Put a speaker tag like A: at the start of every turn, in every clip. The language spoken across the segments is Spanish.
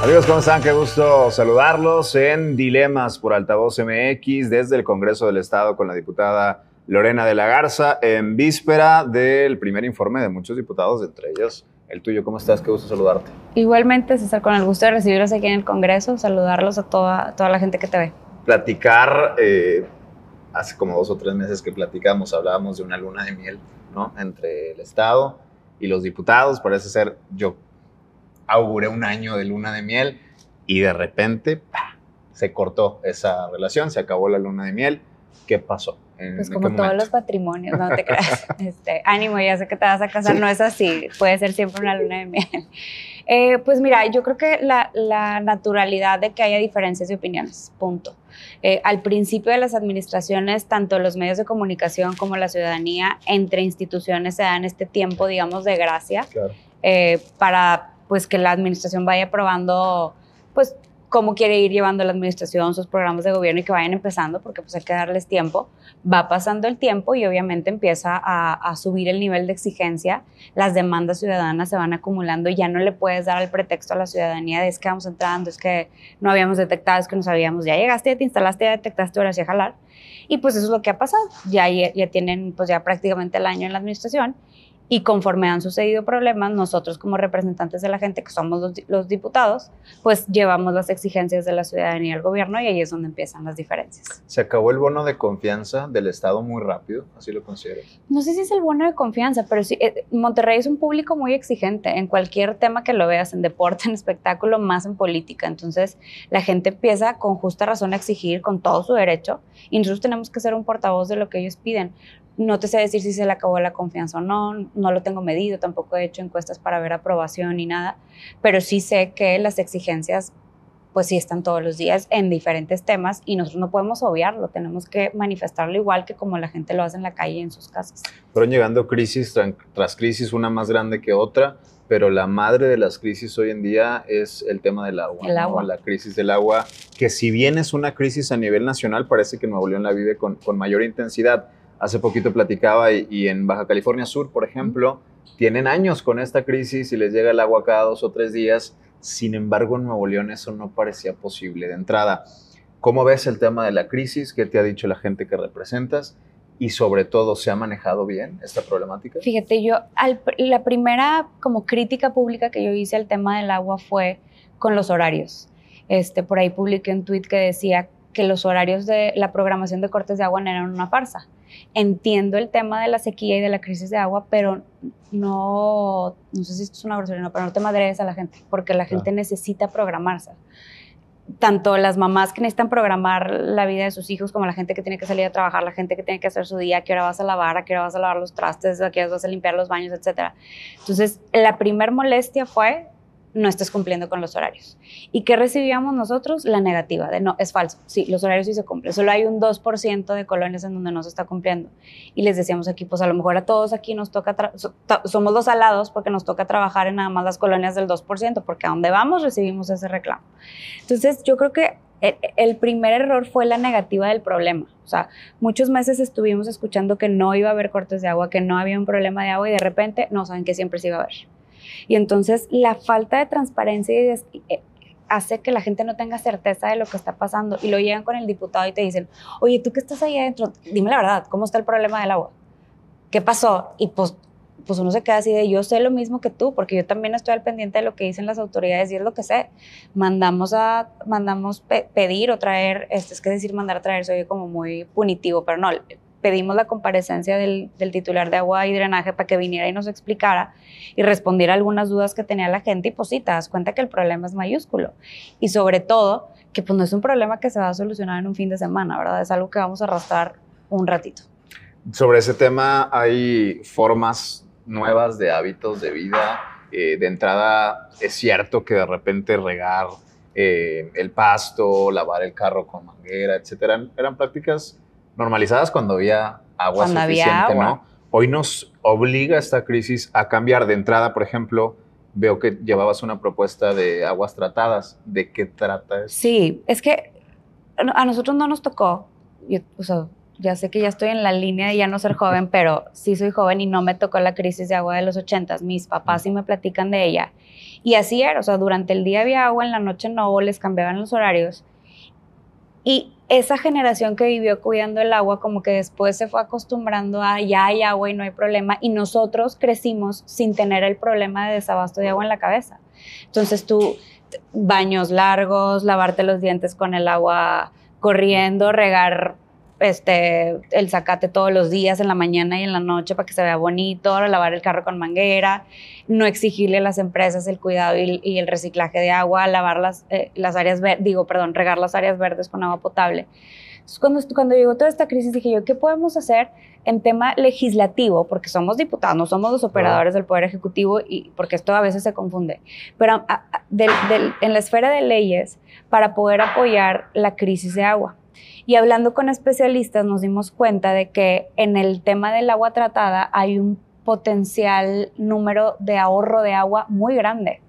A: Amigos, ¿cómo están? Qué gusto saludarlos en Dilemas por Altavoz MX desde el Congreso del Estado con la diputada Lorena de la Garza en víspera del primer informe de muchos diputados, entre ellos el tuyo. ¿Cómo estás? Qué gusto saludarte.
B: Igualmente, César, con el gusto de recibirlos aquí en el Congreso, saludarlos a toda, toda la gente que te ve.
A: Platicar, eh, hace como dos o tres meses que platicamos, hablábamos de una luna de miel, ¿no? Entre el Estado y los diputados. Parece ser, yo auguré un año de luna de miel y de repente se cortó esa relación, se acabó la luna de miel. ¿Qué pasó?
B: Pues como todos los patrimonios, no te creas. Este, ánimo, ya sé que te vas a casar, no es así, puede ser siempre una luna de miel. Eh, pues mira, yo creo que la, la, naturalidad de que haya diferencias de opiniones, punto. Eh, al principio de las administraciones, tanto los medios de comunicación como la ciudadanía, entre instituciones se dan este tiempo, digamos, de gracia eh, para pues que la administración vaya probando pues cómo quiere ir llevando la administración, sus programas de gobierno y que vayan empezando, porque pues hay que darles tiempo. Va pasando el tiempo y obviamente empieza a, subir el nivel de exigencia, las demandas ciudadanas se van acumulando y ya no le puedes dar el pretexto a la ciudadanía de es que vamos entrando, es que no habíamos detectado, es que no sabíamos, ya llegaste, ya te instalaste, ya detectaste, ahora sí a jalar. Y pues eso es lo que ha pasado. Ya, ya tienen pues ya prácticamente el año en la administración y conforme han sucedido problemas, nosotros como representantes de la gente, que somos los, diputados, pues llevamos las exigencias de la ciudadanía al gobierno y ahí es donde empiezan las diferencias.
A: ¿Se acabó el bono de confianza del Estado muy rápido? ¿Así lo consideras?
B: No sé si es el bono de confianza, pero sí, eh, Monterrey es un público muy exigente en cualquier tema que lo veas, en deporte, en espectáculo, más en política. Entonces, la gente empieza con justa razón a exigir con todo su derecho y nosotros tenemos que ser un portavoz de lo que ellos piden. No te sé decir si se le acabó la confianza o no, no lo tengo medido, tampoco he hecho encuestas para ver aprobación ni nada, pero sí sé que las exigencias pues sí están todos los días en diferentes temas y nosotros no podemos obviarlo, tenemos que manifestarlo igual que como la gente lo hace en la calle en sus casas.
A: Fueron llegando crisis tras crisis, una más grande que otra, pero la madre de las crisis hoy en día es el tema del agua.
B: El agua.
A: La crisis del agua, que si bien es una crisis a nivel nacional, parece que Nuevo León la vive con, con mayor intensidad hace poquito platicaba y, en Baja California Sur, por ejemplo, tienen años con esta crisis y les llega el agua cada dos o tres días. Sin embargo, en Nuevo León eso no parecía posible de entrada. ¿Cómo ves el tema de la crisis? ¿Qué te ha dicho la gente que representas? Y sobre todo, ¿se ha manejado bien esta problemática?
B: Fíjate, yo, la primera como crítica pública que yo hice al tema del agua fue con los horarios. Este, por ahí publiqué un tweet que decía que los horarios de la programación de cortes de agua eran una farsa entiendo el tema de la sequía y de la crisis de agua, pero no, no sé si esto es una grosería, pero no te madres a la gente, porque la gente necesita programarse. Tanto las mamás que necesitan programar la vida de sus hijos, como la gente que tiene que salir a trabajar, la gente que tiene que hacer su día, a qué hora vas a lavar, a qué hora vas a lavar los trastes, a qué hora vas a limpiar los baños, etc. Entonces, la primer molestia fue no estás cumpliendo con los horarios. ¿Y qué recibíamos nosotros? La negativa de no, es falso. Sí, los horarios sí se cumplen. Solo hay un 2% de colonias en donde no se está cumpliendo. Y les decíamos aquí, pues a lo mejor a todos aquí nos toca, somos los alados porque nos toca trabajar en nada más las colonias del 2%, porque a donde vamos recibimos ese reclamo. Entonces, yo creo que el primer error fue la negativa del problema. O sea, muchos meses estuvimos escuchando que no iba a haber cortes de agua, que no había un problema de agua y de repente no saben que siempre se iba a haber. Y entonces la falta de transparencia eh, hace que la gente no tenga certeza de lo que está pasando y lo llegan con el diputado y te dicen, oye, tú que estás ahí adentro, dime la verdad, ¿cómo está el problema del agua? ¿Qué pasó? Y pues, pues uno se queda así de, yo sé lo mismo que tú, porque yo también estoy al pendiente de lo que dicen las autoridades y es lo que sé. Mandamos a, mandamos pedir o traer, este, es que decir mandar a traer, soy como muy punitivo, pero no, pedimos la comparecencia del, titular de agua y drenaje para que viniera y nos explicara y respondiera algunas dudas que tenía la gente y pues sí, te das cuenta que el problema es mayúsculo y sobre todo que pues no es un problema que se va a solucionar en un fin de semana, ¿verdad? Es algo que vamos a arrastrar un ratito.
A: Sobre ese tema hay formas nuevas de hábitos de vida. Eh, de entrada es cierto que de repente regar eh, el pasto, lavar el carro con manguera, etcétera, eran prácticas normalizadas cuando había agua suficiente, ¿no? Hoy nos obliga esta crisis a cambiar de entrada, por ejemplo, veo que llevabas una propuesta de aguas tratadas. ¿De qué trata eso?
B: Sí, es que a nosotros no nos tocó, o sea, ya sé que ya estoy en la línea de ya no ser joven, pero sí soy joven y no me tocó la crisis de agua de los ochentas. Mis papás sí me platican de ella. Y así era, o sea, durante el día había agua, en la noche no, les cambiaban los horarios. Y esa generación que vivió cuidando el agua, como que después se fue acostumbrando a ya hay agua y no hay problema, y nosotros crecimos sin tener el problema de desabasto de agua en la cabeza. Entonces tú, baños largos, lavarte los dientes con el agua corriendo, regar este, el zacate todos los días, en la mañana y en la noche para que se vea bonito, lavar el carro con manguera, no exigirle a las empresas el cuidado y, el reciclaje de agua, lavar las, eh, las áreas digo, perdón, regar las áreas verdes con agua potable. cuando, cuando llegó toda esta crisis dije yo, ¿qué podemos hacer en tema legislativo? Porque somos diputados, no somos los operadores del Poder Ejecutivo y porque esto a veces se confunde. Pero en la esfera de leyes para poder apoyar la crisis de agua. Y hablando con especialistas nos dimos cuenta de que en el tema del agua tratada hay un potencial número de ahorro de agua muy grande.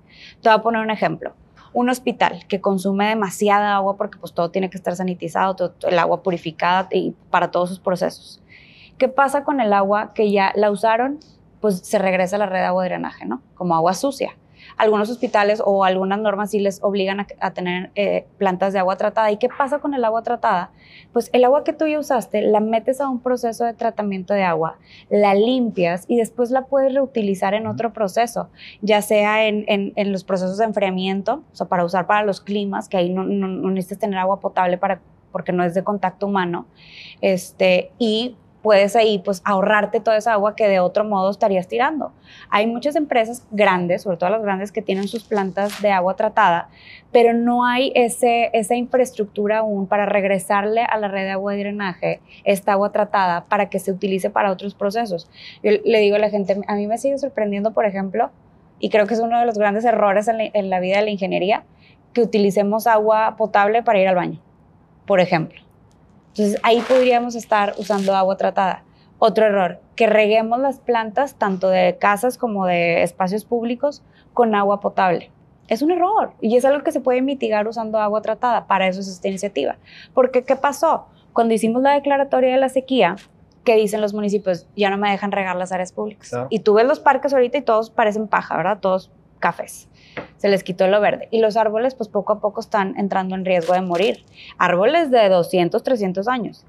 B: Te voy a poner un ejemplo. Un hospital que consume demasiada agua porque pues todo tiene que estar sanitizado, todo, el agua purificada y para todos sus procesos. ¿Qué pasa con el agua que ya la usaron? Pues se regresa a la red de agua de drenaje, ¿no? Como agua sucia algunos hospitales o algunas normas sí les obligan a, tener eh, plantas de agua tratada. ¿Y qué pasa con el agua tratada? Pues el agua que tú ya usaste la metes a un proceso de tratamiento de agua, la limpias y después la puedes reutilizar en otro proceso, ya sea en, en, los procesos de enfriamiento, o sea, para usar para los climas, que ahí no, no, no necesitas tener agua potable para porque no es de contacto humano, este, y puedes ahí pues ahorrarte toda esa agua que de otro modo estarías tirando. Hay muchas empresas grandes, sobre todo las grandes que tienen sus plantas de agua tratada, pero no hay ese, esa infraestructura aún para regresarle a la red de agua de drenaje esta agua tratada para que se utilice para otros procesos. Yo le digo a la gente, a mí me sigue sorprendiendo, por ejemplo, y creo que es uno de los grandes errores en la, en la vida de la ingeniería, que utilicemos agua potable para ir al baño, por ejemplo entonces ahí podríamos estar usando agua tratada. Otro error, que reguemos las plantas tanto de casas como de espacios públicos con agua potable. Es un error y es algo que se puede mitigar usando agua tratada. Para eso es esta iniciativa. Porque, ¿qué pasó? Cuando hicimos la declaratoria de la sequía, ¿qué dicen los municipios? Ya no me dejan regar las áreas públicas. Y tú ves los parques ahorita y todos parecen paja, ¿verdad? Todos cafés se les quitó lo verde. Y los árboles, pues poco a poco están entrando en riesgo de morir. Árboles de 200, 300 años.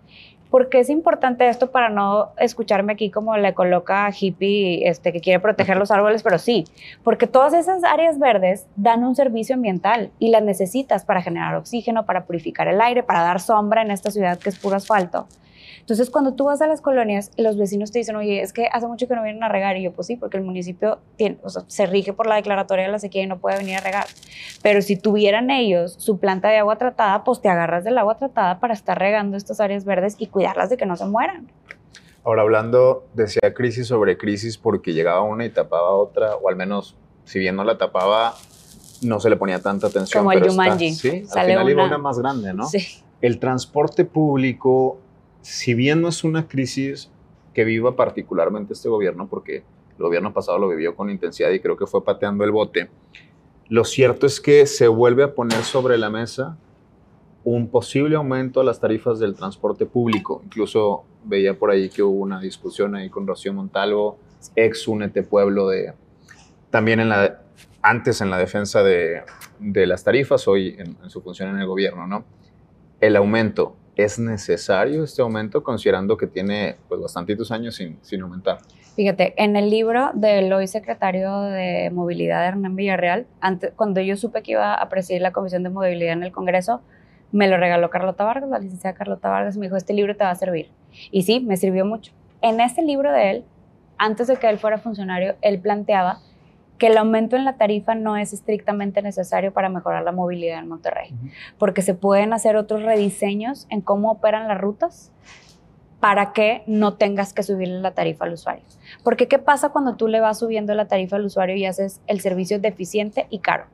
B: ¿Por qué es importante esto para no escucharme aquí como le coloca hippie este, que quiere proteger los árboles? Pero sí, porque todas esas áreas verdes dan un servicio ambiental y las necesitas para generar oxígeno, para purificar el aire, para dar sombra en esta ciudad que es puro asfalto. Entonces, cuando tú vas a las colonias, los vecinos te dicen, oye, es que hace mucho que no vienen a regar. Y yo, pues sí, porque el municipio tiene, o sea, se rige por la declaratoria de la sequía y no puede venir a regar. Pero si tuvieran ellos su planta de agua tratada, pues te agarras del agua tratada para estar regando estas áreas verdes y cuidarlas de que no se mueran.
A: Ahora, hablando, decía crisis sobre crisis porque llegaba una y tapaba otra, o al menos, si bien no la tapaba, no se le ponía tanta atención.
B: Como el Yumanji.
A: sí, al final iba una más grande, ¿no?
B: Sí.
A: El transporte público si bien no es una crisis que viva particularmente este gobierno, porque el gobierno pasado lo vivió con intensidad y creo que fue pateando el bote, lo cierto es que se vuelve a poner sobre la mesa un posible aumento a las tarifas del transporte público. Incluso veía por ahí que hubo una discusión ahí con Rocío Montalvo, ex Únete Pueblo, de, también en la, antes en la defensa de, las tarifas, hoy en, su función en el gobierno, ¿no? El aumento ¿Es necesario este aumento considerando que tiene pues bastantitos años sin, sin aumentar?
B: Fíjate, en el libro del hoy secretario de Movilidad Hernán Villarreal, antes, cuando yo supe que iba a presidir la Comisión de Movilidad en el Congreso, me lo regaló Carlota Vargas, la licenciada Carlota Vargas, me dijo, este libro te va a servir. Y sí, me sirvió mucho. En este libro de él, antes de que él fuera funcionario, él planteaba que el aumento en la tarifa no es estrictamente necesario para mejorar la movilidad en Monterrey, porque se pueden hacer otros rediseños en cómo operan las rutas para que no tengas que subirle la tarifa al usuario. Porque ¿qué pasa cuando tú le vas subiendo la tarifa al usuario y haces el servicio deficiente y caro?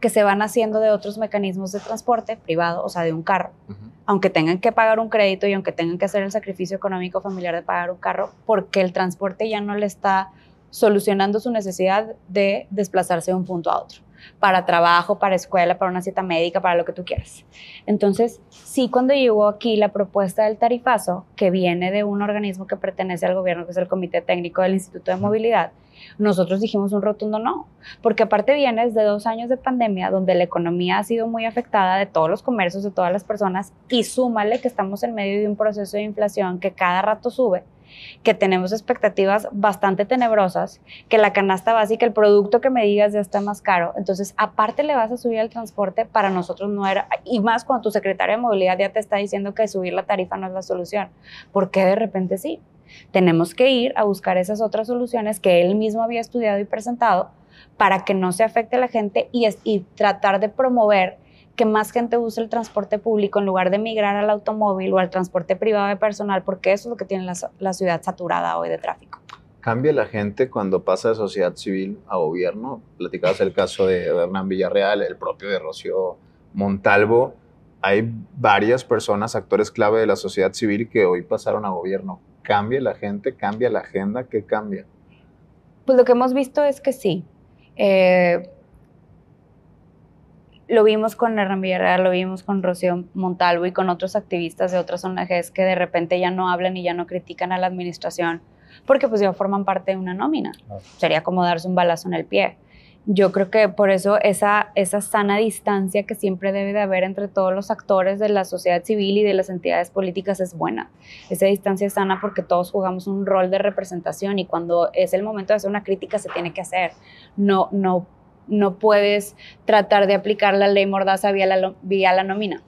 B: Que se van haciendo de otros mecanismos de transporte privado, o sea, de un carro. Aunque tengan que pagar un crédito y aunque tengan que hacer el sacrificio económico familiar de pagar un carro, porque el transporte ya no le está solucionando su necesidad de desplazarse de un punto a otro. para trabajo, para escuela, para una cita médica, para lo que tú quieras. Entonces, sí, cuando llegó aquí la propuesta del tarifazo, que viene de un organismo que pertenece al gobierno, que es el Comité Técnico del Instituto de Movilidad, nosotros dijimos un rotundo no, porque aparte vienes de dos años de pandemia donde la economía ha sido muy afectada de todos los comercios, de todas las personas, y súmale que estamos en medio de un proceso de inflación que cada rato sube que tenemos expectativas bastante tenebrosas, que la canasta básica, el producto que me digas ya está más caro. Entonces, aparte le vas a subir el transporte, para nosotros no era, y más cuando tu secretaria de movilidad ya te está diciendo que subir la tarifa no es la solución. ¿Por qué de repente sí? Tenemos que ir a buscar esas otras soluciones que él mismo había estudiado y presentado para que no se afecte a la gente y, y tratar de promover que más gente use el transporte público en lugar de migrar al automóvil o al transporte privado de personal, porque eso es lo que tiene la, ciudad saturada hoy de tráfico.
A: ¿Cambia la gente cuando pasa de sociedad civil a gobierno? Platicabas el caso de Hernán Villarreal, el propio de Rocío Montalvo. Hay varias personas, actores clave de la sociedad civil, que hoy pasaron a gobierno. ¿Cambia la gente? ¿Cambia la agenda? ¿Qué cambia?
B: Pues lo que hemos visto es que sí. Eh, lo vimos con Hernán Villarreal, lo vimos con Rocío Montalvo y con otros activistas de otras ONGs que de repente ya no hablan y ya no critican a la administración porque pues ya forman parte de una nómina. Sería como darse un balazo en el pie. Yo creo que por eso esa, esa sana distancia que siempre debe de haber entre todos los actores de la sociedad civil y de las entidades políticas es buena. Esa distancia es sana porque todos jugamos un rol de representación y cuando es el momento de hacer una crítica se tiene que hacer. No, no no puedes tratar de aplicar la ley mordaza vía la, vía la nómina.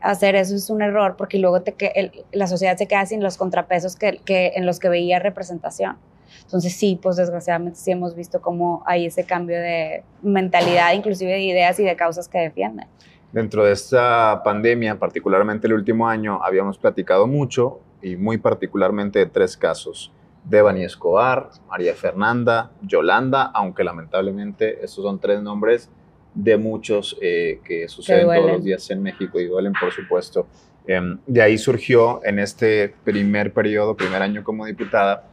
B: Hacer eso es un error porque luego te, la sociedad se queda sin los contrapesos que, en los que veía representación. Entonces sí, pues desgraciadamente sí hemos visto cómo hay ese cambio de mentalidad, inclusive de ideas y de causas que defienden.
A: Dentro de esta pandemia, particularmente el último año, habíamos platicado mucho y muy particularmente de tres casos. Devani Escobar, María Fernanda, Yolanda, aunque lamentablemente estos son tres nombres de muchos eh, que suceden todos los días en México y duelen, por supuesto. Em, de ahí surgió en este primer periodo, primer año como diputada,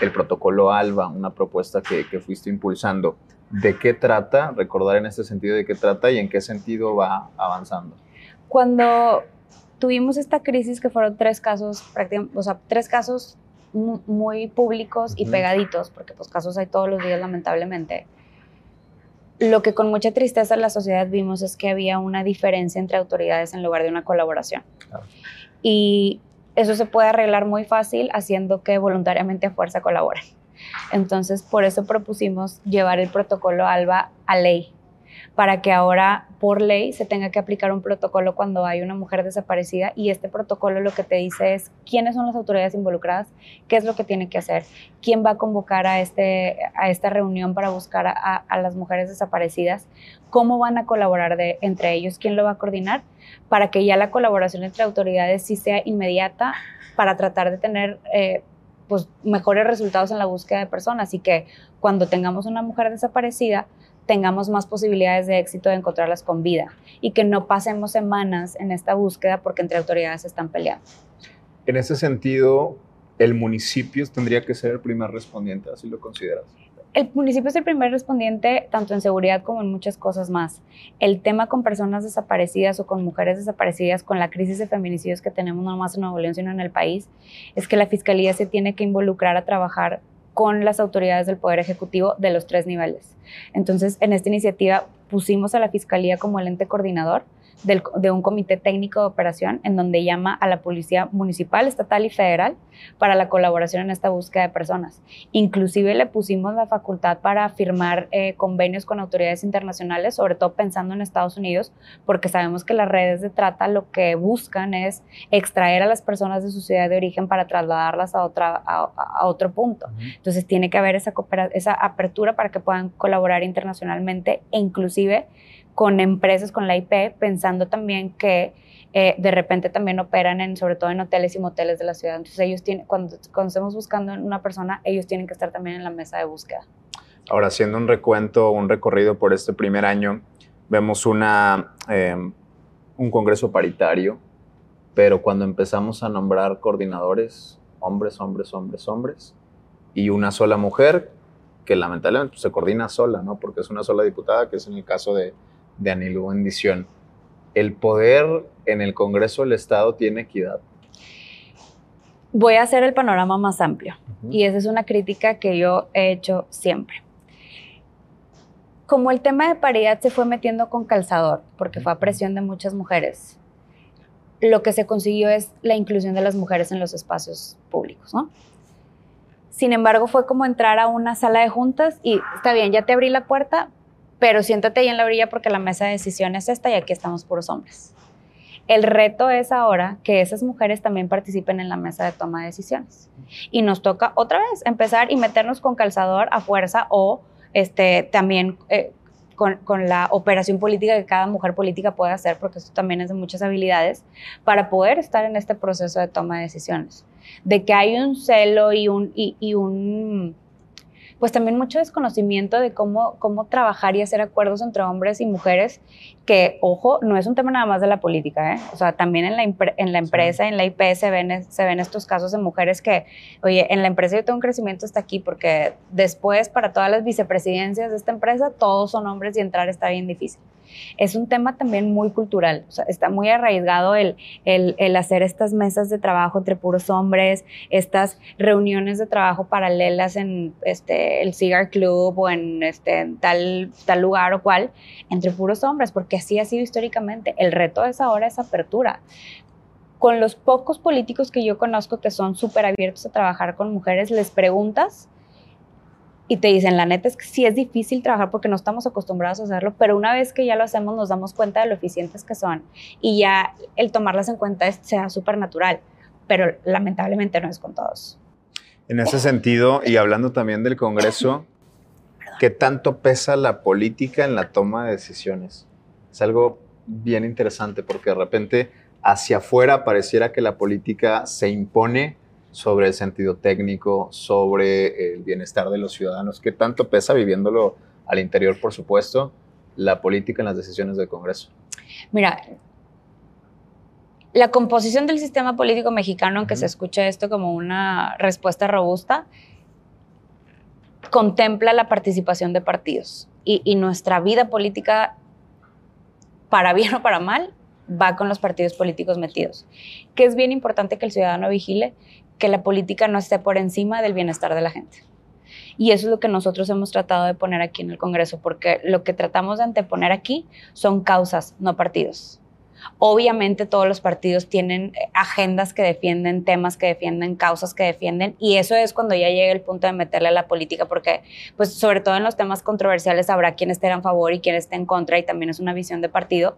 A: el protocolo ALBA, una propuesta que, que fuiste impulsando. ¿De qué trata? Recordar en este sentido de qué trata y en qué sentido va avanzando.
B: Cuando tuvimos esta crisis que fueron tres casos, o sea, tres casos muy públicos y pegaditos, porque pues casos hay todos los días lamentablemente. Lo que con mucha tristeza en la sociedad vimos es que había una diferencia entre autoridades en lugar de una colaboración. Y eso se puede arreglar muy fácil haciendo que voluntariamente a fuerza colaboren. Entonces, por eso propusimos llevar el protocolo ALBA a ley, para que ahora por ley se tenga que aplicar un protocolo cuando hay una mujer desaparecida y este protocolo lo que te dice es quiénes son las autoridades involucradas, qué es lo que tiene que hacer, quién va a convocar a, este, a esta reunión para buscar a, las mujeres desaparecidas, cómo van a colaborar de, entre ellos, quién lo va a coordinar, para que ya la colaboración entre autoridades sí sea inmediata para tratar de tener... Eh, pues mejores resultados en la búsqueda de personas y que cuando tengamos una mujer desaparecida tengamos más posibilidades de éxito de encontrarlas con vida y que no pasemos semanas en esta búsqueda porque entre autoridades están peleando.
A: En ese sentido, el municipio tendría que ser el primer respondiente, así lo consideras.
B: El municipio es el primer respondiente tanto en seguridad como en muchas cosas más. El tema con personas desaparecidas o con mujeres desaparecidas, con la crisis de feminicidios que tenemos no más en Nuevo León, sino en el país, es que la Fiscalía se tiene que involucrar a trabajar con las autoridades del Poder Ejecutivo de los tres niveles. Entonces, en esta iniciativa pusimos a la Fiscalía como el ente coordinador de un comité técnico de operación en donde llama a la Policía Municipal, Estatal y Federal para la colaboración en esta búsqueda de personas. Inclusive le pusimos la facultad para firmar eh, convenios con autoridades internacionales, sobre todo pensando en Estados Unidos, porque sabemos que las redes de trata lo que buscan es extraer a las personas de su ciudad de origen para trasladarlas a, otra, a, otro punto. Entonces tiene que haber esa, esa apertura para que puedan colaborar internacionalmente e inclusive con empresas, con la IP, pensando también que eh, de repente también operan en, sobre todo en hoteles y moteles de la ciudad. Entonces ellos tienen, cuando, cuando estemos buscando una persona, ellos tienen que estar también en la mesa de búsqueda.
A: Ahora, haciendo un recuento, un recorrido por este primer año, vemos una, em, un congreso paritario, pero cuando empezamos a nombrar coordinadores, hombres, hombres, hombres, hombres, y una sola mujer, que lamentablemente pues, se coordina sola, ¿no? Porque es una sola diputada, que es en el caso de, de Anilú Bendición. ¿El poder en el Congreso del Estado tiene equidad?
B: Voy a hacer el panorama más amplio y esa es una crítica que yo he hecho siempre. Como el tema de paridad se fue metiendo con calzador, porque fue a presión de muchas mujeres, lo que se consiguió es la inclusión de las mujeres en los espacios públicos, ¿no? Sin embargo, fue como entrar a una sala de juntas y está bien, ya te abrí la puerta, pero siéntate ahí en la orilla porque la mesa de decisión es esta y aquí estamos puros hombres. El reto es ahora que esas mujeres también participen en la mesa de toma de decisiones. Y nos toca otra vez empezar y meternos con calzador a fuerza o este, también eh, con, la operación política que cada mujer política puede hacer, porque esto también es de muchas habilidades, para poder estar en este proceso de toma de decisiones de que hay un celo y un, y, un pues también mucho desconocimiento de cómo, cómo trabajar y hacer acuerdos entre hombres y mujeres, que, ojo, no es un tema nada más de la política, ¿eh? o sea, también en la, en la empresa, en la IP se ven, se ven estos casos de mujeres que, oye, en la empresa yo tengo un crecimiento hasta aquí, porque después para todas las vicepresidencias de esta empresa, todos son hombres y entrar está bien difícil es un tema también muy cultural. Está muy arraigado el, el, hacer estas mesas de trabajo entre puros hombres, estas reuniones de trabajo paralelas en este, el Cigar Club o en, este, tal, tal lugar o cual, entre puros hombres, porque así ha sido históricamente. El reto es ahora esa apertura con los pocos políticos que yo conozco que son súper abiertos a trabajar con mujeres, les preguntas y te dicen, la neta es que sí es difícil trabajar porque no estamos acostumbrados a hacerlo, pero una vez que ya lo hacemos nos damos cuenta de lo eficientes que son y ya el tomarlas en cuenta es, sea súper natural, pero lamentablemente no es con todos.
A: En ese sentido, y hablando también del Congreso, ¿qué tanto pesa la política en la toma de decisiones? Es algo bien interesante porque de repente hacia afuera pareciera que la política se impone sobre el sentido técnico, sobre el bienestar de los ciudadanos, que tanto pesa viviéndolo al interior, por supuesto, la política en las decisiones del Congreso.
B: Mira, la composición del sistema político mexicano, aunque se escuche esto como una respuesta robusta, contempla la participación de partidos. Y, y, nuestra vida política, para bien o para mal, va con los partidos políticos metidos. Que es bien importante que el ciudadano vigile que la política no esté por encima del bienestar de la gente. Y eso es lo que nosotros hemos tratado de poner aquí en el Congreso, porque lo que tratamos de anteponer aquí son causas, no partidos. Obviamente todos los partidos tienen eh, agendas que defienden, temas que defienden, causas que defienden, y eso es cuando ya llega el punto de meterle a la política, porque pues sobre todo en los temas controversiales habrá quien esté en favor y quien esté en contra, y también es una visión de partido,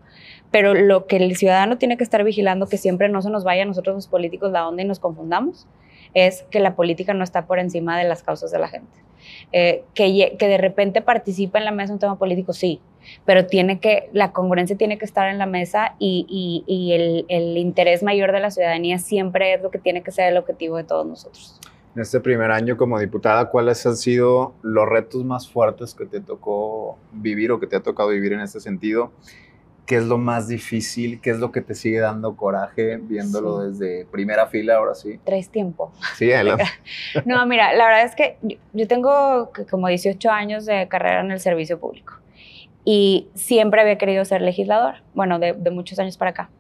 B: pero lo que el ciudadano tiene que estar vigilando, que siempre no se nos vaya a nosotros los políticos la onda y nos confundamos, es que la política no está por encima de las causas de la gente. Eh, que, que de repente participa en la mesa un tema político, sí, pero tiene que, la congruencia tiene que estar en la mesa y, y, el, el, interés mayor de la ciudadanía siempre es lo que tiene que ser el objetivo de todos nosotros.
A: En este primer año como diputada, ¿cuáles han sido los retos más fuertes que te tocó vivir o que te ha tocado vivir en este sentido? ¿Qué es lo más difícil? ¿Qué es lo que te sigue dando coraje viéndolo desde primera fila ahora sí?
B: Tres tiempo.
A: Sí, adelante.
B: no, mira, la verdad es que yo tengo como 18 años de carrera en el servicio público y siempre había querido ser legislador, bueno, de, de muchos años para acá.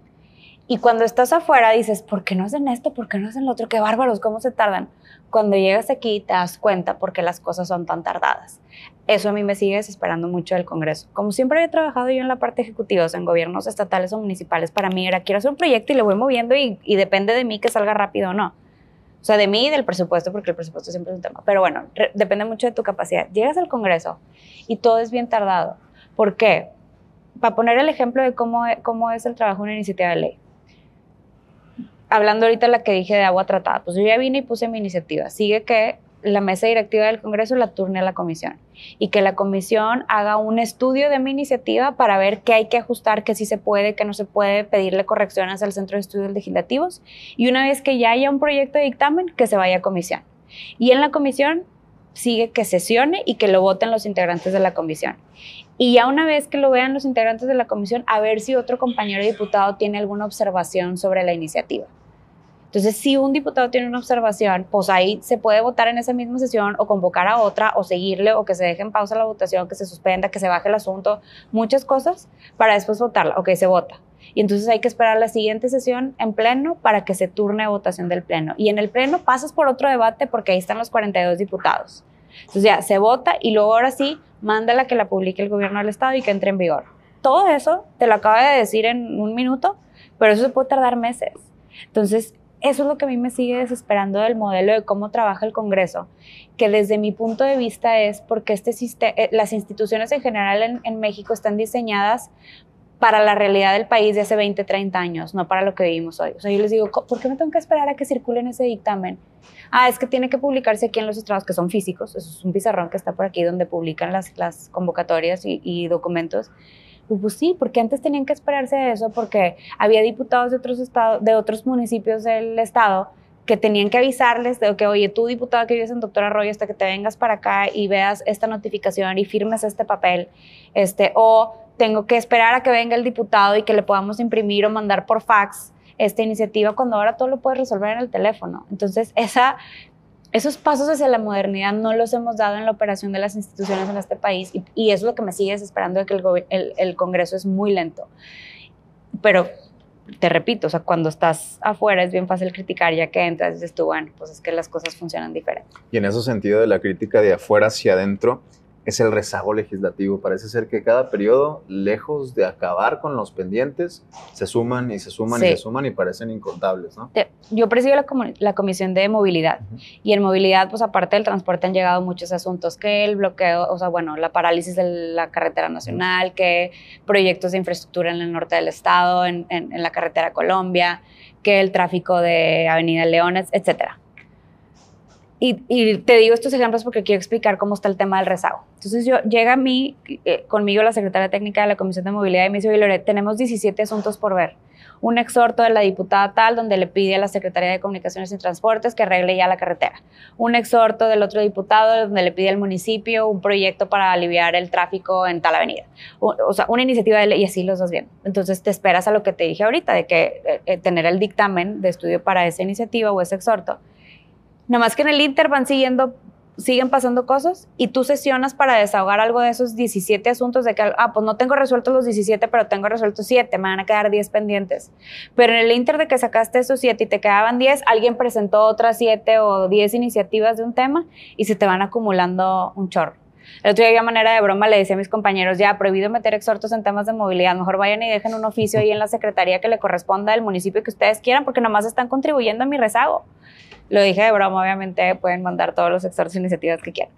B: Y cuando estás afuera dices, ¿por qué no hacen esto? ¿Por qué no hacen lo otro? Qué bárbaros, ¿cómo se tardan? Cuando llegas aquí te das cuenta por qué las cosas son tan tardadas. Eso a mí me sigue desesperando mucho del Congreso. Como siempre he trabajado yo en la parte ejecutiva, en gobiernos estatales o municipales, para mí era, quiero hacer un proyecto y lo voy moviendo y, y depende de mí que salga rápido o no. O sea, de mí y del presupuesto, porque el presupuesto siempre es un tema. Pero bueno, depende mucho de tu capacidad. Llegas al Congreso y todo es bien tardado. ¿Por qué? Para poner el ejemplo de cómo, cómo es el trabajo de una iniciativa de ley hablando ahorita de la que dije de agua tratada, pues yo ya vine y puse mi iniciativa. Sigue que la mesa directiva del Congreso la turne a la comisión y que la comisión haga un estudio de mi iniciativa para ver qué hay que ajustar, qué sí se puede, qué no se puede, pedirle correcciones al Centro de Estudios Legislativos y una vez que ya haya un proyecto de dictamen, que se vaya a comisión. Y en la comisión sigue que sesione y que lo voten los integrantes de la comisión. Y ya una vez que lo vean los integrantes de la comisión, a ver si otro compañero diputado tiene alguna observación sobre la iniciativa. Entonces, si un diputado tiene una observación, pues ahí se puede votar en esa misma sesión o convocar a otra o seguirle o que se deje en pausa la votación, que se suspenda, que se baje el asunto, muchas cosas para después votarla. Ok, se vota. Y entonces hay que esperar la siguiente sesión en pleno para que se turne votación del pleno. Y en el pleno pasas por otro debate porque ahí están los 42 diputados. Entonces ya se vota y luego ahora sí, mándala que la publique el gobierno del estado y que entre en vigor. Todo eso te lo acabo de decir en un minuto, pero eso se puede tardar meses. Entonces, eso es lo que a mí me sigue desesperando del modelo de cómo trabaja el Congreso, que desde mi punto de vista es porque este eh, las instituciones en general en, en México están diseñadas para la realidad del país de hace 20, 30 años, no para lo que vivimos hoy. O sea, yo les digo, ¿por qué me tengo que esperar a que circulen ese dictamen? Ah, es que tiene que publicarse aquí en los estrados que son físicos. Eso es un pizarrón que está por aquí donde publican las, las convocatorias y, documentos. Pues, pues, sí, porque antes tenían que esperarse a eso porque había diputados de otros estados, de otros municipios del estado que tenían que avisarles de que, oye, tú diputado que vives en Doctor Arroyo, hasta que te vengas para acá y veas esta notificación y firmes este papel, este, o tengo que esperar a que venga el diputado y que le podamos imprimir o mandar por fax esta iniciativa cuando ahora todo lo puedes resolver en el teléfono. Entonces, esa, esos pasos hacia la modernidad no los hemos dado en la operación de las instituciones en este país y, eso es lo que me sigue desesperando de que el, el, Congreso es muy lento. Pero te repito, o sea, cuando estás afuera es bien fácil criticar, ya que entras dices tú, bueno, pues es que las cosas funcionan diferente.
A: Y en ese sentido de la crítica de afuera hacia adentro, es el rezago legislativo. Parece ser que cada periodo, lejos de acabar con los pendientes, se suman y se suman y se suman y parecen incontables, ¿no?
B: Yo presido la, la Comisión de Movilidad y en movilidad, pues aparte del transporte han llegado muchos asuntos, que el bloqueo, o sea, bueno, la parálisis de la carretera nacional, que proyectos de infraestructura en el norte del estado, en, en, en la carretera Colombia, que el tráfico de Avenida Leones, etcétera. Y, te digo estos ejemplos porque quiero explicar cómo está el tema del rezago. Entonces, yo llega a mí, eh, conmigo la secretaria técnica de la Comisión de Movilidad y me dice, oye, Lore, tenemos 17 asuntos por ver. Un exhorto de la diputada tal, donde le pide a la Secretaría de Comunicaciones y Transportes que arregle ya la carretera. Un exhorto del otro diputado, donde le pide al municipio un proyecto para aliviar el tráfico en tal avenida. O, sea, una iniciativa de ley y así los dos bien. Entonces, te esperas a lo que te dije ahorita, de que eh, eh, tener el dictamen de estudio para esa iniciativa o ese exhorto Nada más que en el Inter van siguiendo, siguen pasando cosas y tú sesionas para desahogar algo de esos 17 asuntos de que, ah, pues no tengo resueltos los 17, pero tengo resueltos 7, me van a quedar 10 pendientes. Pero en el Inter de que sacaste esos 7 y te quedaban 10, alguien presentó otras 7 o 10 iniciativas de un tema y se te van acumulando un chorro. El otro día, a manera de broma, le decía a mis compañeros, ya, prohibido meter exhortos en temas de movilidad, mejor vayan y dejen un oficio ahí en la secretaría que le corresponda al municipio que ustedes quieran, porque nomás están contribuyendo a mi rezago. Lo dije de broma, obviamente pueden mandar todos los exhortos e iniciativas que quieran.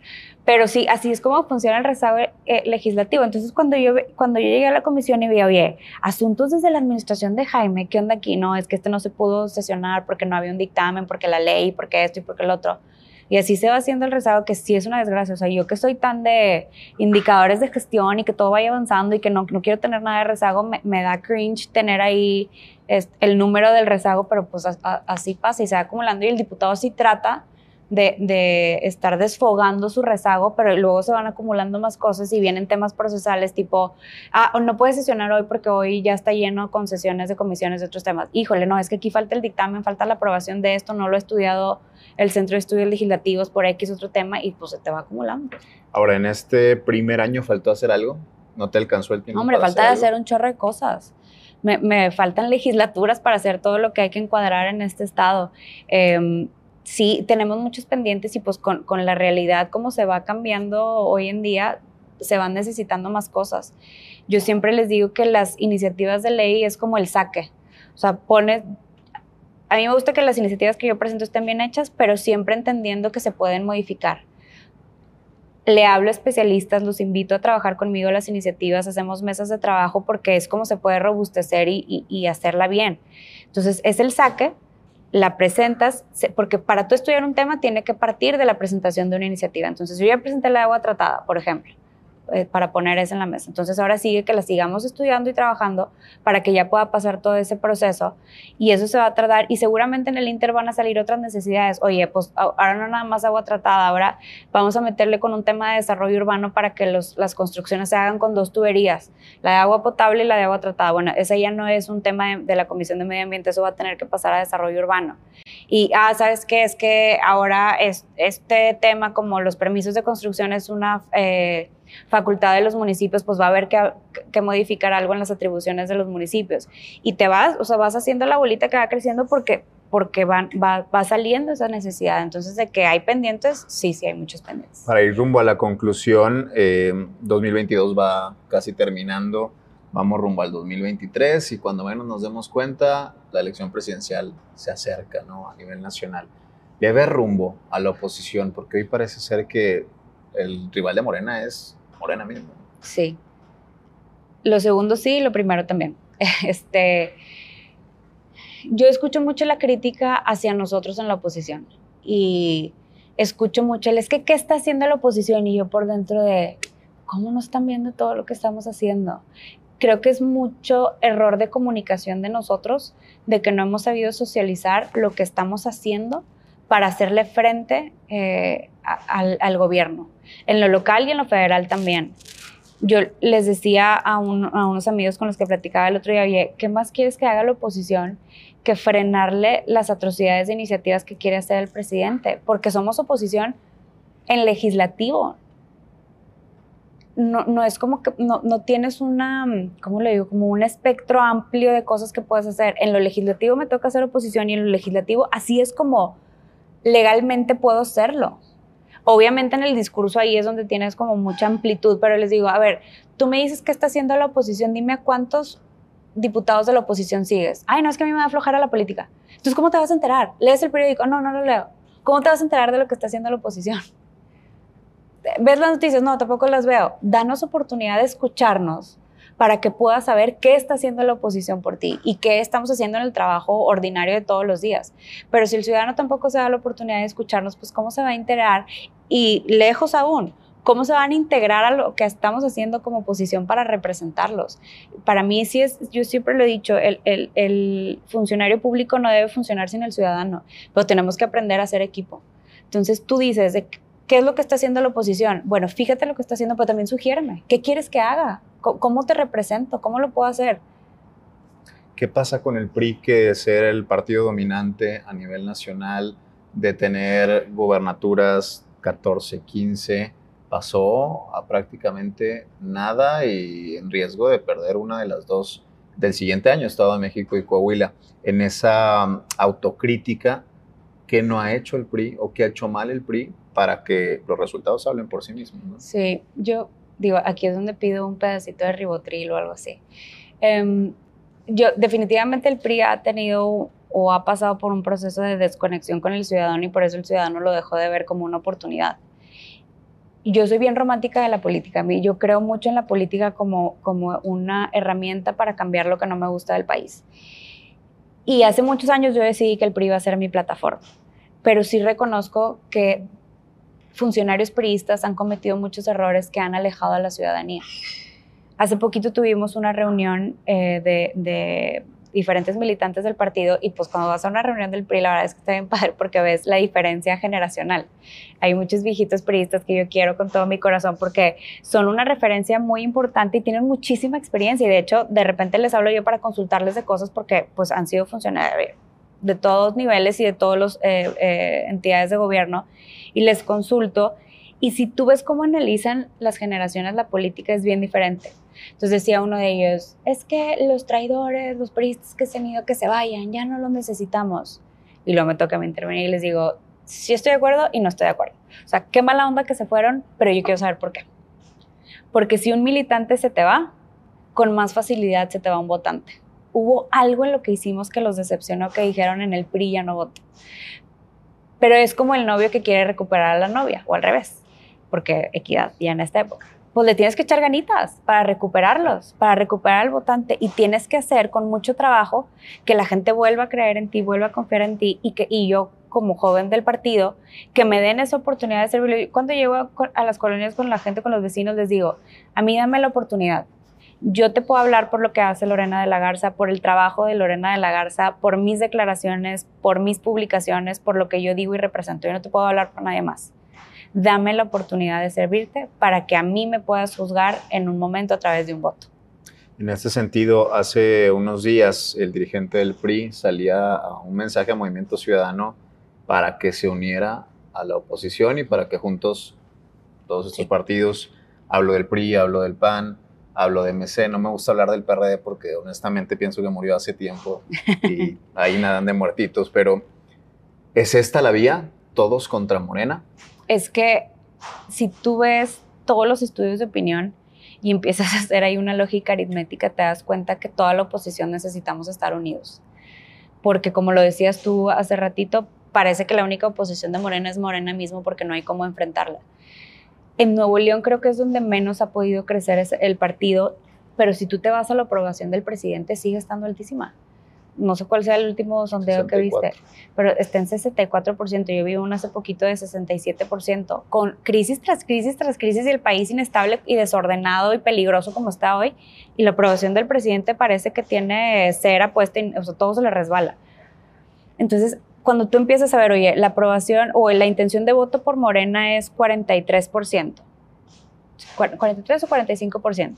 B: Pero sí, así es como funciona el rezago eh, legislativo. Entonces, cuando yo, cuando yo llegué a la comisión y vi, oye, asuntos desde la administración de Jaime, ¿qué onda aquí? No, es que este no se pudo sesionar porque no había un dictamen, porque la ley, porque esto y porque el otro. Y así se va haciendo el rezago, que sí es una desgracia. O sea, yo que soy tan de indicadores de gestión y que todo vaya avanzando y que no, no quiero tener nada de rezago, me, me da cringe tener ahí el número del rezago, pero pues así pasa y se va acumulando. Y el diputado sí trata de, estar desfogando su rezago, pero luego se van acumulando más cosas y vienen temas procesales tipo, ah, no puedes sesionar hoy porque hoy ya está lleno con sesiones de comisiones de otros temas. Híjole, no, es que aquí falta el dictamen, falta la aprobación de esto, no lo ha estudiado el Centro de Estudios Legislativos por X otro tema y pues se te va acumulando.
A: Ahora, en este primer año faltó hacer algo, ¿no te alcanzó el tiempo?
B: Hombre, falta de hacer un chorro de cosas. Me, faltan legislaturas para hacer todo lo que hay que encuadrar en este estado. Em, sí tenemos muchos pendientes y pues con, la realidad como se va cambiando hoy en día, se van necesitando más cosas. Yo siempre les digo que las iniciativas de ley es como el saque. O sea, pone... A mí me gusta que las iniciativas que yo presento estén bien hechas, pero siempre entendiendo que se pueden modificar. Le hablo a especialistas, los invito a trabajar conmigo las iniciativas, hacemos mesas de trabajo porque es como se puede robustecer y, y hacerla bien. Entonces, es el saque, la presentas, porque para tú estudiar un tema tiene que partir de la presentación de una iniciativa. Entonces, yo ya presenté la agua tratada, por ejemplo. Eh, para poner eso en la mesa. Entonces ahora sigue que la sigamos estudiando y trabajando para que ya pueda pasar todo ese proceso y eso se va a tardar y seguramente en el Inter van a salir otras necesidades. Oye, pues ahora no nada más agua tratada, ahora vamos a meterle con un tema de desarrollo urbano para que las construcciones se hagan con dos tuberías, la de agua potable y la de agua tratada. Bueno, ese ya no es un tema de, de la Comisión de Medio Ambiente, eso va a tener que pasar a desarrollo urbano. Y, ah, ¿sabes qué? Es que ahora es, este tema, como los permisos de construcción, es una eh, facultad de los municipios, pues va a haber que, que, modificar algo en las atribuciones de los municipios. Y te vas, o sea, vas haciendo la bolita que va creciendo porque porque van, va, va, saliendo esa necesidad. Entonces, de que hay pendientes, sí, sí hay muchos pendientes.
A: Para ir rumbo a la conclusión, 2022 eh, va casi terminando, vamos rumbo al 2023 y cuando menos nos demos cuenta, la elección presidencial se acerca ¿no? a nivel nacional. Debe rumbo a la oposición, porque hoy parece ser que el rival de Morena es Morena mismo.
B: Sí. Lo segundo sí, lo primero también. Este, yo escucho mucho la crítica hacia nosotros en la oposición y escucho mucho el es que qué está haciendo la oposición y yo por dentro de cómo no están viendo todo lo que estamos haciendo. Creo que es mucho error de comunicación de nosotros, de que no hemos sabido socializar lo que estamos haciendo para hacerle frente eh, al, al gobierno, en lo local y en lo federal también yo les decía a, unos amigos con los que platicaba el otro día, ¿qué más quieres que haga la oposición que frenarle las atrocidades de iniciativas que quiere hacer el presidente? Porque somos oposición en legislativo. No, no es como que no, no, tienes una, ¿cómo le digo? Como un espectro amplio de cosas que puedes hacer. En lo legislativo me toca hacer oposición y en lo legislativo así es como legalmente puedo serlo. Obviamente en el discurso ahí es donde tienes como mucha amplitud, pero les digo, a ver, tú me dices qué está haciendo la oposición, dime a cuántos diputados de la oposición sigues. Ay, no, es que a mí me va a aflojar a la política. Entonces, ¿cómo te vas a enterar? ¿Lees el periódico? No, no lo leo. ¿Cómo te vas a enterar de lo que está haciendo la oposición? ¿Ves las noticias? No, tampoco las veo. Danos oportunidad de escucharnos para que puedas saber qué está haciendo la oposición por ti y qué estamos haciendo en el trabajo ordinario de todos los días. Pero si el ciudadano tampoco se da la oportunidad de escucharnos, pues cómo se va a enterar y lejos aún, cómo se van a integrar a lo que estamos haciendo como oposición para representarlos. Para mí sí es, yo siempre lo he dicho, el, funcionario público no debe funcionar sin el ciudadano, pero tenemos que aprender a hacer equipo. Entonces tú dices, de, ¿qué es lo que está haciendo la oposición? Bueno, fíjate lo que está haciendo, pero también sugiérame, ¿qué quieres que haga? ¿Cómo te represento? ¿Cómo lo puedo hacer?
A: ¿Qué pasa con el PRI que de ser el partido dominante a nivel nacional, de tener gobernaturas 14, 15, pasó a prácticamente nada y en riesgo de perder una de las dos del siguiente año, Estado de México y Coahuila? En esa autocrítica, ¿qué no ha hecho el PRI o qué ha hecho mal el PRI para que los resultados hablen por sí mismos?
B: Sí, yo digo, aquí es donde pido un pedacito de ribotril o algo así. Em, yo, definitivamente el PRI ha tenido o ha pasado por un proceso de desconexión con el ciudadano y por eso el ciudadano lo dejó de ver como una oportunidad. Yo soy bien romántica de la política. A mí yo creo mucho en la política como, como una herramienta para cambiar lo que no me gusta del país. Y hace muchos años yo decidí que el PRI iba a ser mi plataforma. Pero sí reconozco que funcionarios priistas han cometido muchos errores que han alejado a la ciudadanía. Hace poquito tuvimos una reunión eh, de, diferentes militantes del partido y pues cuando vas a una reunión del PRI la verdad es que está bien padre porque ves la diferencia generacional. Hay muchos viejitos priistas que yo quiero con todo mi corazón porque son una referencia muy importante y tienen muchísima experiencia y de hecho de repente les hablo yo para consultarles de cosas porque pues han sido funcionarios de todos niveles y de todas las eh, eh, entidades de gobierno y les consulto. Y si tú ves cómo analizan las generaciones la política es bien diferente. Entonces decía uno de ellos, es que los traidores, los periodistas que se han ido, que se vayan, ya no los necesitamos. Y luego me toca intervenir y les digo, sí estoy de acuerdo y no estoy de acuerdo. O sea, qué mala onda que se fueron, pero yo quiero saber por qué. Porque si un militante se te va, con más facilidad se te va un votante hubo algo en lo que hicimos que los decepcionó, que dijeron en el PRI ya no voto. Pero es como el novio que quiere recuperar a la novia, o al revés, porque equidad, ya en esta época. Pues le tienes que echar ganitas para recuperarlos, para recuperar al votante, y tienes que hacer con mucho trabajo que la gente vuelva a creer en ti, vuelva a confiar en ti, y que y yo como joven del partido, que me den esa oportunidad de servir. Cuando llego a las colonias con la gente, con los vecinos, les digo, a mí dame la oportunidad yo te puedo hablar por lo que hace Lorena de la Garza, por el trabajo de Lorena de la Garza, por mis declaraciones, por mis publicaciones, por lo que yo digo y represento. Yo no te puedo hablar por nadie más. Dame la oportunidad de servirte para que a mí me puedas juzgar en un momento a través de un voto.
A: En este sentido, hace unos días el dirigente del PRI salía a un mensaje a Movimiento Ciudadano para que se uniera a la oposición y para que juntos todos estos partidos, hablo del PRI, hablo del PAN, hablo de MC, no me gusta hablar del PRD porque honestamente pienso que murió hace tiempo y ahí nadan de muertitos, pero ¿es esta la vía? ¿Todos contra Morena?
B: Es que si tú ves todos los estudios de opinión, y empiezas a hacer ahí una lógica aritmética, te das cuenta que toda la oposición necesitamos estar unidos. Porque como lo decías tú hace ratito, parece que la única oposición de Morena es Morena mismo porque no hay cómo enfrentarla. En Nuevo León creo que es donde menos ha podido crecer el partido, pero si tú te vas a la aprobación del presidente sigue estando altísima no sé cuál sea el último sondeo que viste, pero está en 64%. Yo vi uno hace poquito de 67%, con crisis tras crisis tras crisis y el país inestable y desordenado y peligroso como está hoy. Y la aprobación del presidente parece que tiene cera puesta, y, o sea, todo se le resbala. Entonces, cuando tú empiezas a ver, oye, la aprobación o la intención de voto por Morena es 43%. 43 o 45%.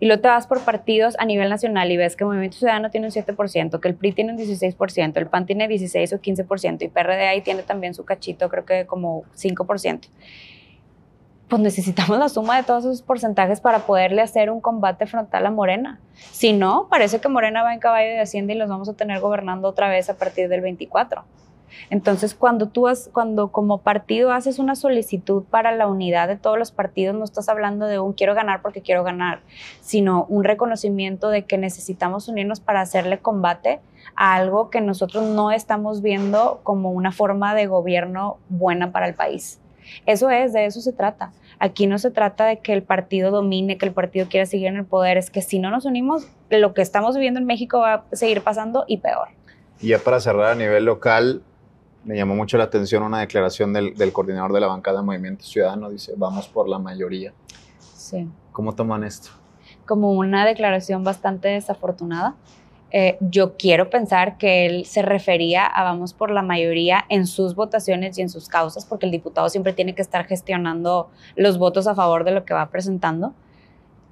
B: Y luego te vas por partidos a nivel nacional y ves que Movimiento Ciudadano tiene un 7%, que el PRI tiene un 16%, el PAN tiene 16 o 15% y PRD ahí tiene también su cachito, creo que como 5%. Pues necesitamos la suma de todos esos porcentajes para poderle hacer un combate frontal a Morena. Si no, parece que Morena va en caballo de Hacienda y los vamos a tener gobernando otra vez a partir del 24. Entonces, cuando tú, cuando como partido haces una solicitud para la unidad de todos los partidos, no estás hablando de un quiero ganar porque quiero ganar, sino un reconocimiento de que necesitamos unirnos para hacerle combate a algo que nosotros no estamos viendo como una forma de gobierno buena para el país. Eso es, de eso se trata. Aquí no se trata de que el partido domine, que el partido quiera seguir en el poder, es que si no nos unimos, lo que estamos viviendo en México va a seguir pasando y peor.
A: Y ya para cerrar a nivel local, me llamó mucho la atención una declaración del, coordinador de la bancada de Movimiento Ciudadano, dice, vamos por la mayoría.
B: Sí.
A: ¿Cómo toman esto?
B: Como una declaración bastante desafortunada. Eh, yo quiero pensar que él se refería a vamos por la mayoría en sus votaciones y en sus causas, porque el diputado siempre tiene que estar gestionando los votos a favor de lo que va presentando.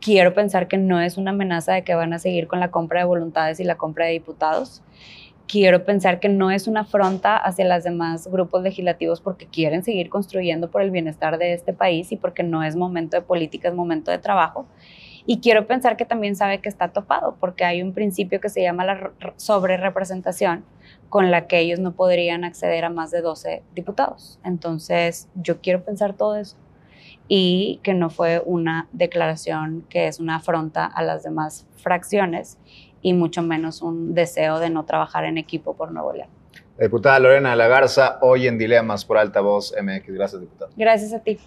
B: Quiero pensar que no es una amenaza de que van a seguir con la compra de voluntades y la compra de diputados quiero pensar que no es una afronta hacia los demás grupos legislativos porque quieren seguir construyendo por el bienestar de este país y porque no es momento de política, es momento de trabajo. Y quiero pensar que también sabe que está topado, porque hay un principio que se llama la sobrerepresentación, con la que ellos no podrían acceder a más de 12 diputados. Entonces, yo quiero pensar todo eso y que no fue una declaración que es una afronta a las demás fracciones y mucho menos un deseo de no trabajar en equipo por Nuevo León.
A: Diputada Lorena de la Garza, hoy en Dilemas por Altavoz MX. Gracias, diputada.
B: Gracias a ti.